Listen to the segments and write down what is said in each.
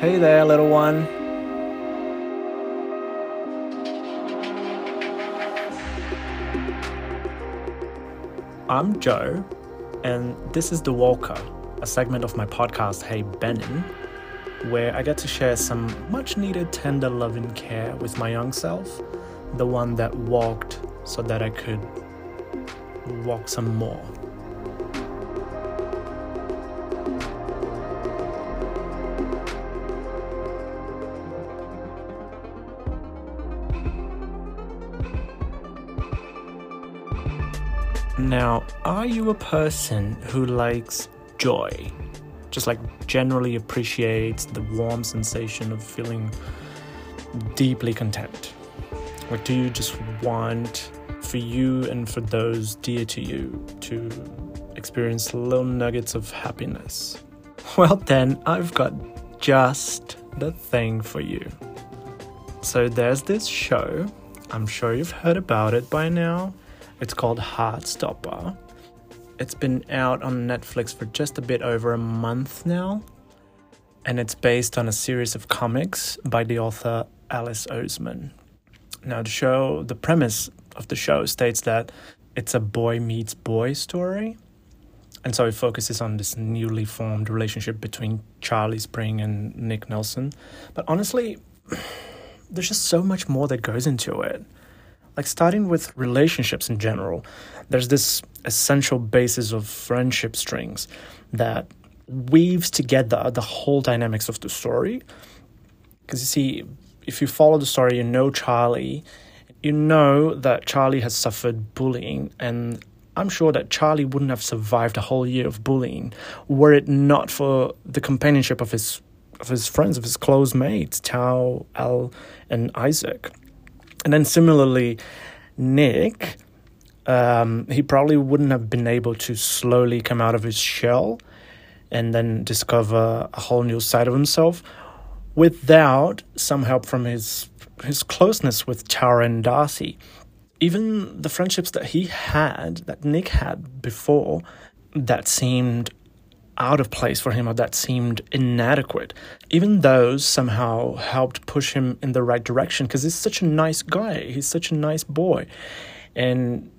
Hey there, little one. I'm Joe, and this is The Walker, a segment of my podcast, Hey Benin, where I get to share some much needed tender love and care with my young self, the one that walked so that I could walk some more. Now, are you a person who likes joy? Just like generally appreciates the warm sensation of feeling deeply content? Like, do you just want for you and for those dear to you to experience little nuggets of happiness? Well, then, I've got just the thing for you. So, there's this show. I'm sure you've heard about it by now. It's called Heartstopper. It's been out on Netflix for just a bit over a month now, and it's based on a series of comics by the author Alice Oseman. Now, the show, the premise of the show states that it's a boy meets boy story, and so it focuses on this newly formed relationship between Charlie Spring and Nick Nelson. But honestly, there's just so much more that goes into it like starting with relationships in general, there's this essential basis of friendship strings that weaves together the whole dynamics of the story. Because you see, if you follow the story, you know Charlie, you know that Charlie has suffered bullying, and I'm sure that Charlie wouldn't have survived a whole year of bullying were it not for the companionship of his of his friends, of his close mates, Tao, Elle, and Isaac. And then similarly, Nick, um, he probably wouldn't have been able to slowly come out of his shell and then discover a whole new side of himself without some help from his his closeness with Tara and Darcy. Even the friendships that he had, that Nick had before, that seemed out of place for him or that seemed inadequate. Even those somehow helped push him in the right direction because he's such a nice guy. He's such a nice boy. And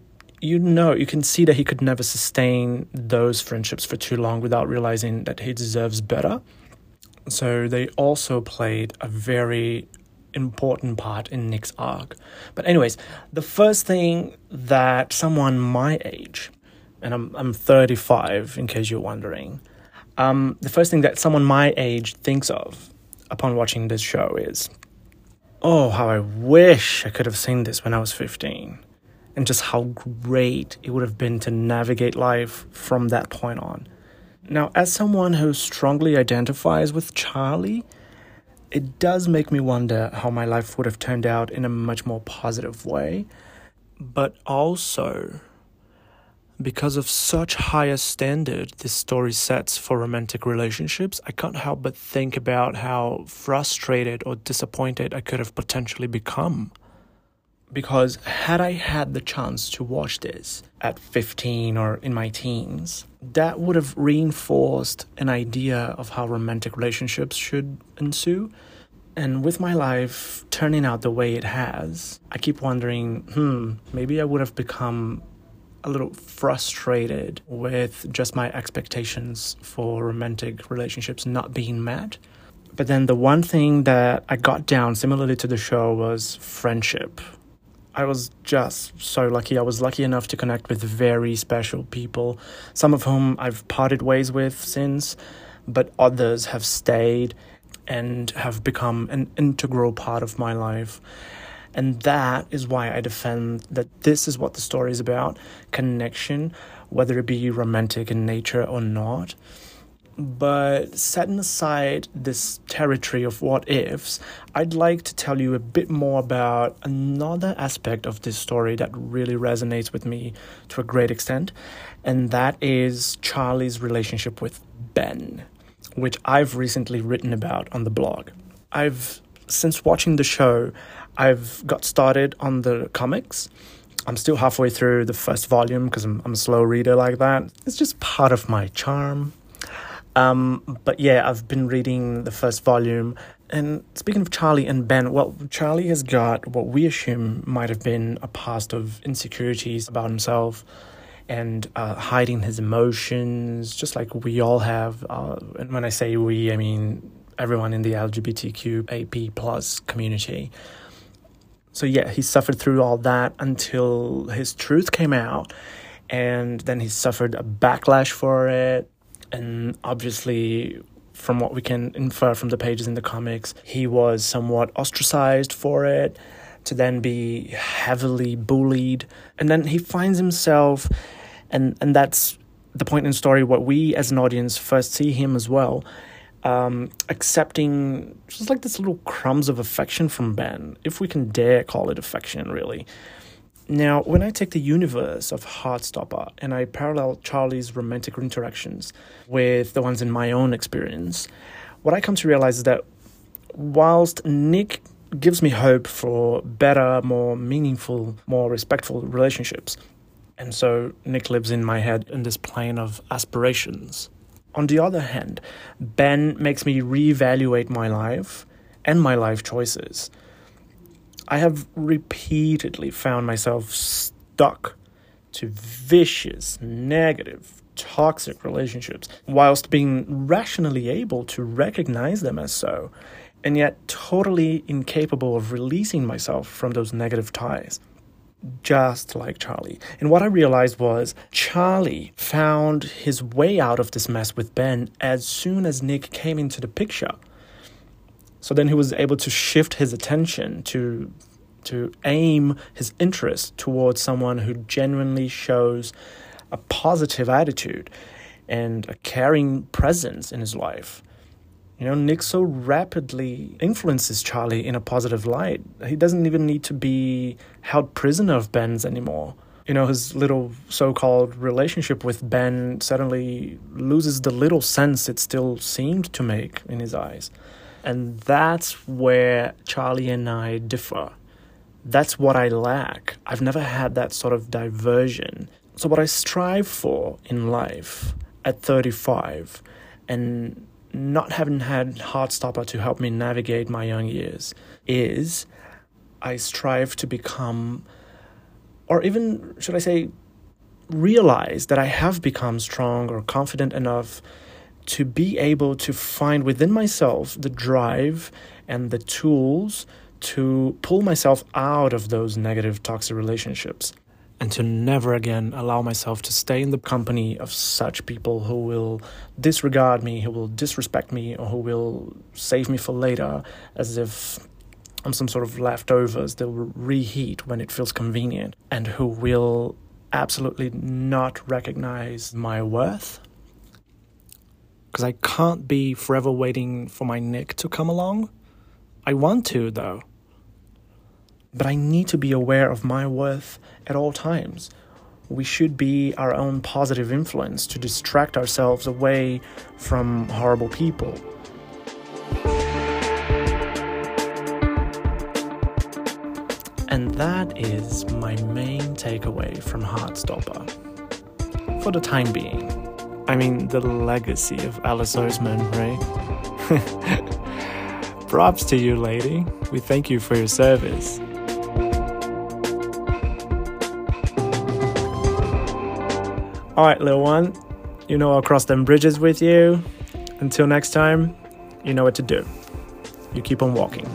you know, you can see that he could never sustain those friendships for too long without realizing that he deserves better. So they also played a very important part in Nick's arc. But anyways, the first thing that someone my age and I'm I'm 35 in case you're wondering. Um, the first thing that someone my age thinks of upon watching this show is, oh, how I wish I could have seen this when I was 15, and just how great it would have been to navigate life from that point on. Now, as someone who strongly identifies with Charlie, it does make me wonder how my life would have turned out in a much more positive way. But also, because of such higher standard this story sets for romantic relationships, I can't help but think about how frustrated or disappointed I could have potentially become. Because had I had the chance to watch this at 15 or in my teens, that would have reinforced an idea of how romantic relationships should ensue. And with my life turning out the way it has, I keep wondering hmm, maybe I would have become a little frustrated with just my expectations for romantic relationships not being met. But then the one thing that I got down, similarly to the show, was friendship. I was just so lucky. I was lucky enough to connect with very special people, some of whom I've parted ways with since, but others have stayed and have become an integral part of my life. And that is why I defend that this is what the story is about connection, whether it be romantic in nature or not. But setting aside this territory of what ifs, I'd like to tell you a bit more about another aspect of this story that really resonates with me to a great extent, and that is Charlie's relationship with Ben, which I've recently written about on the blog. I've, since watching the show, I've got started on the comics. I'm still halfway through the first volume because I'm, I'm a slow reader like that. It's just part of my charm. Um, but yeah, I've been reading the first volume. And speaking of Charlie and Ben, well, Charlie has got what we assume might have been a past of insecurities about himself and uh, hiding his emotions, just like we all have. Uh, and when I say we, I mean everyone in the LGBTQ AP plus community. So yeah, he suffered through all that until his truth came out, and then he suffered a backlash for it. And obviously, from what we can infer from the pages in the comics, he was somewhat ostracized for it, to then be heavily bullied, and then he finds himself, and and that's the point in the story. What we as an audience first see him as well um, accepting just like this little crumbs of affection from Ben, if we can dare call it affection, really. Now, when I take the universe of Heartstopper and I parallel Charlie's romantic interactions with the ones in my own experience, what I come to realize is that whilst Nick gives me hope for better, more meaningful, more respectful relationships, and so Nick lives in my head in this plane of aspirations on the other hand, Ben makes me reevaluate my life and my life choices. I have repeatedly found myself stuck to vicious, negative, toxic relationships, whilst being rationally able to recognize them as so, and yet totally incapable of releasing myself from those negative ties just like Charlie. And what I realized was Charlie found his way out of this mess with Ben as soon as Nick came into the picture. So then he was able to shift his attention to to aim his interest towards someone who genuinely shows a positive attitude and a caring presence in his life. You know, Nick so rapidly influences Charlie in a positive light. He doesn't even need to be held prisoner of Ben's anymore. You know, his little so called relationship with Ben suddenly loses the little sense it still seemed to make in his eyes. And that's where Charlie and I differ. That's what I lack. I've never had that sort of diversion. So, what I strive for in life at 35 and not having had Heartstopper to help me navigate my young years is I strive to become, or even should I say, realize that I have become strong or confident enough to be able to find within myself the drive and the tools to pull myself out of those negative toxic relationships and to never again allow myself to stay in the company of such people who will disregard me, who will disrespect me, or who will save me for later as if I'm some sort of leftovers. They'll reheat when it feels convenient, and who will absolutely not recognize my worth. Because I can't be forever waiting for my Nick to come along. I want to, though. But I need to be aware of my worth at all times. We should be our own positive influence to distract ourselves away from horrible people. And that is my main takeaway from Heartstopper. For the time being. I mean, the legacy of Alice Oseman, right? Props to you, lady. We thank you for your service. All right, little one, you know I'll cross them bridges with you. Until next time, you know what to do. You keep on walking.